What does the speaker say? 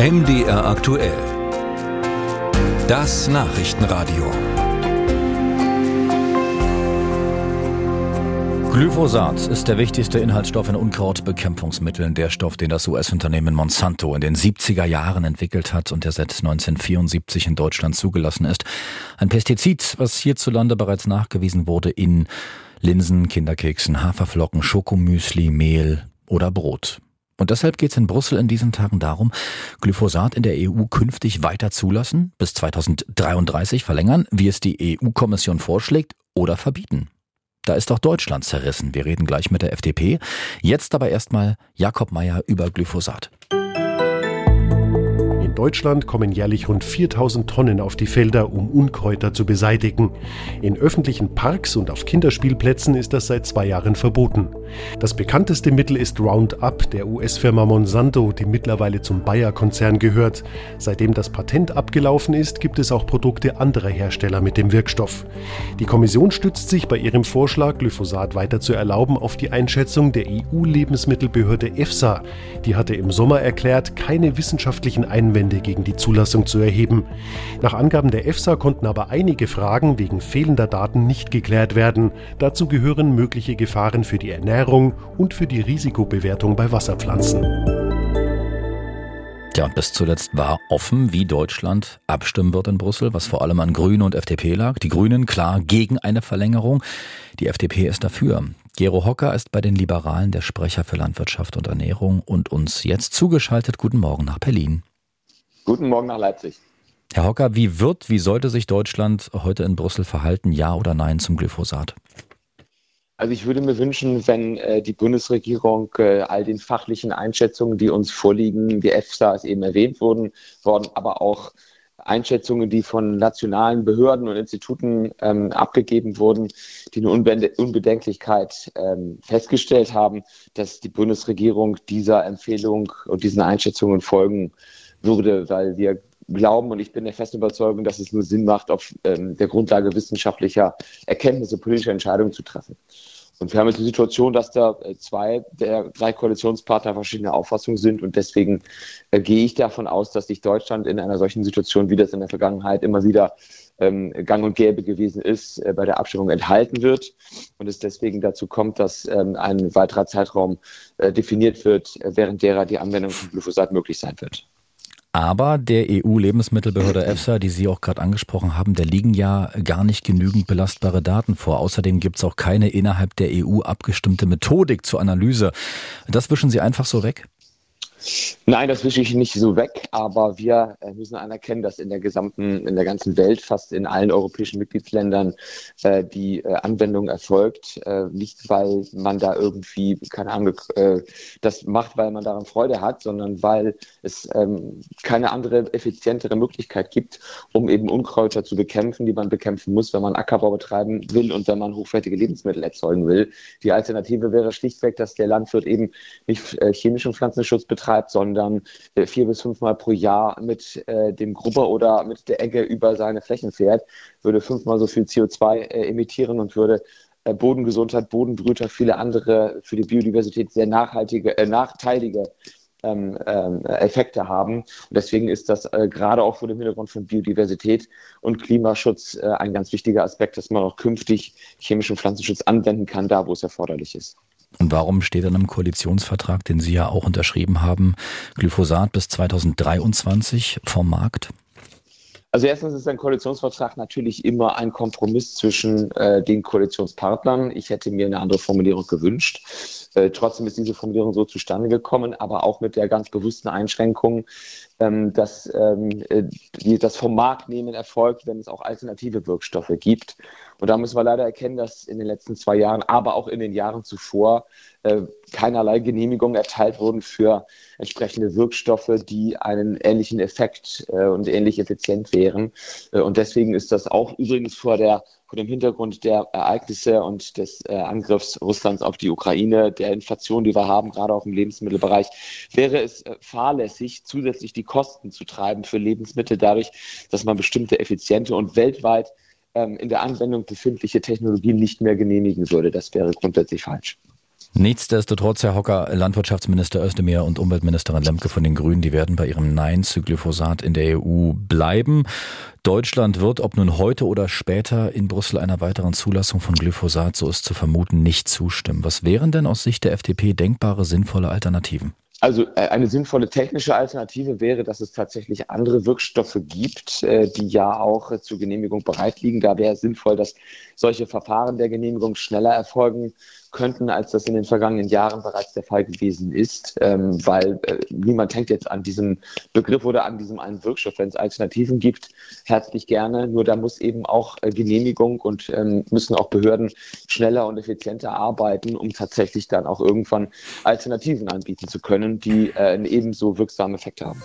MDR aktuell. Das Nachrichtenradio. Glyphosat ist der wichtigste Inhaltsstoff in Unkrautbekämpfungsmitteln, der Stoff, den das US-Unternehmen Monsanto in den 70er Jahren entwickelt hat und der seit 1974 in Deutschland zugelassen ist. Ein Pestizid, was hierzulande bereits nachgewiesen wurde in Linsen, Kinderkeksen, Haferflocken, Schokomüsli, Mehl oder Brot. Und deshalb geht es in Brüssel in diesen Tagen darum, Glyphosat in der EU künftig weiter zulassen, bis 2033 verlängern, wie es die EU-Kommission vorschlägt, oder verbieten. Da ist auch Deutschland zerrissen. Wir reden gleich mit der FDP. Jetzt aber erstmal Jakob Mayer über Glyphosat. Deutschland kommen jährlich rund 4000 Tonnen auf die Felder, um Unkräuter zu beseitigen. In öffentlichen Parks und auf Kinderspielplätzen ist das seit zwei Jahren verboten. Das bekannteste Mittel ist Roundup der US-Firma Monsanto, die mittlerweile zum Bayer-Konzern gehört. Seitdem das Patent abgelaufen ist, gibt es auch Produkte anderer Hersteller mit dem Wirkstoff. Die Kommission stützt sich bei ihrem Vorschlag, Glyphosat weiter zu erlauben, auf die Einschätzung der EU-Lebensmittelbehörde EFSA. Die hatte im Sommer erklärt, keine wissenschaftlichen Einwände Einwände gegen die Zulassung zu erheben. Nach Angaben der EFSA konnten aber einige Fragen wegen fehlender Daten nicht geklärt werden. Dazu gehören mögliche Gefahren für die Ernährung und für die Risikobewertung bei Wasserpflanzen. Ja, und bis zuletzt war offen, wie Deutschland abstimmen wird in Brüssel, was vor allem an Grüne und FDP lag. Die Grünen klar gegen eine Verlängerung, die FDP ist dafür. Gero Hocker ist bei den Liberalen der Sprecher für Landwirtschaft und Ernährung und uns jetzt zugeschaltet. Guten Morgen nach Berlin. Guten Morgen nach Leipzig. Herr Hocker, wie wird, wie sollte sich Deutschland heute in Brüssel verhalten, ja oder nein zum Glyphosat? Also ich würde mir wünschen, wenn äh, die Bundesregierung äh, all den fachlichen Einschätzungen, die uns vorliegen, die EFSA ist eben erwähnt wurden, worden, aber auch Einschätzungen, die von nationalen Behörden und Instituten ähm, abgegeben wurden, die eine Unbedenklichkeit ähm, festgestellt haben, dass die Bundesregierung dieser Empfehlung und diesen Einschätzungen folgen würde, weil wir glauben und ich bin der festen Überzeugung, dass es nur Sinn macht, auf ähm, der Grundlage wissenschaftlicher Erkenntnisse politische Entscheidungen zu treffen. Und wir haben jetzt die Situation, dass da äh, zwei der drei Koalitionspartner verschiedener Auffassung sind. Und deswegen äh, gehe ich davon aus, dass sich Deutschland in einer solchen Situation, wie das in der Vergangenheit immer wieder ähm, gang und gäbe gewesen ist, äh, bei der Abstimmung enthalten wird. Und es deswegen dazu kommt, dass ähm, ein weiterer Zeitraum äh, definiert wird, äh, während derer die Anwendung von Glyphosat möglich sein wird. Aber der EU-Lebensmittelbehörde EFSA, die Sie auch gerade angesprochen haben, da liegen ja gar nicht genügend belastbare Daten vor. Außerdem gibt es auch keine innerhalb der EU abgestimmte Methodik zur Analyse. Das wischen Sie einfach so weg? Nein, das wische ich nicht so weg, aber wir äh, müssen anerkennen, dass in der gesamten, in der ganzen Welt, fast in allen europäischen Mitgliedsländern äh, die äh, Anwendung erfolgt. Äh, nicht, weil man da irgendwie, keine Ahnung, äh, das macht, weil man daran Freude hat, sondern weil es ähm, keine andere, effizientere Möglichkeit gibt, um eben Unkräuter zu bekämpfen, die man bekämpfen muss, wenn man Ackerbau betreiben will und wenn man hochwertige Lebensmittel erzeugen will. Die Alternative wäre schlichtweg, dass der Landwirt eben nicht äh, chemischen Pflanzenschutz betreibt, betreibt, sondern äh, vier bis fünfmal pro Jahr mit äh, dem Grubber oder mit der Egge über seine Flächen fährt, würde fünfmal so viel CO2 äh, emittieren und würde äh, Bodengesundheit, Bodenbrüter, viele andere für die Biodiversität sehr nachhaltige, äh, nachteilige ähm, ähm, Effekte haben. Und deswegen ist das äh, gerade auch vor dem Hintergrund von Biodiversität und Klimaschutz äh, ein ganz wichtiger Aspekt, dass man auch künftig chemischen Pflanzenschutz anwenden kann, da wo es erforderlich ist. Und warum steht dann im Koalitionsvertrag, den Sie ja auch unterschrieben haben, Glyphosat bis 2023 vom Markt? Also erstens ist ein Koalitionsvertrag natürlich immer ein Kompromiss zwischen äh, den Koalitionspartnern. Ich hätte mir eine andere Formulierung gewünscht. Äh, trotzdem ist diese Formulierung so zustande gekommen, aber auch mit der ganz bewussten Einschränkung, ähm, dass ähm, äh, die, das vom Markt nehmen erfolgt, wenn es auch alternative Wirkstoffe gibt. Und da müssen wir leider erkennen, dass in den letzten zwei Jahren, aber auch in den Jahren zuvor, äh, keinerlei Genehmigungen erteilt wurden für entsprechende Wirkstoffe, die einen ähnlichen Effekt äh, und ähnlich effizient wären. Äh, und deswegen ist das auch übrigens vor der vor dem Hintergrund der Ereignisse und des äh, Angriffs Russlands auf die Ukraine, der Inflation, die wir haben, gerade auch im Lebensmittelbereich, wäre es äh, fahrlässig, zusätzlich die Kosten zu treiben für Lebensmittel dadurch, dass man bestimmte effiziente und weltweit ähm, in der Anwendung befindliche Technologien nicht mehr genehmigen würde. Das wäre grundsätzlich falsch. Nichtsdestotrotz, Herr Hocker, Landwirtschaftsminister Özdemir und Umweltministerin Lemke von den Grünen, die werden bei ihrem Nein zu Glyphosat in der EU bleiben. Deutschland wird, ob nun heute oder später, in Brüssel einer weiteren Zulassung von Glyphosat, so ist zu vermuten, nicht zustimmen. Was wären denn aus Sicht der FDP denkbare, sinnvolle Alternativen? Also äh, eine sinnvolle technische Alternative wäre, dass es tatsächlich andere Wirkstoffe gibt, äh, die ja auch zur Genehmigung bereit liegen. Da wäre es sinnvoll, dass solche Verfahren der Genehmigung schneller erfolgen könnten, als das in den vergangenen Jahren bereits der Fall gewesen ist, ähm, weil äh, niemand hängt jetzt an diesem Begriff oder an diesem einen Wirkstoff. Wenn es Alternativen gibt, herzlich gerne. Nur da muss eben auch äh, Genehmigung und ähm, müssen auch Behörden schneller und effizienter arbeiten, um tatsächlich dann auch irgendwann Alternativen anbieten zu können, die äh, einen ebenso wirksamen Effekt haben.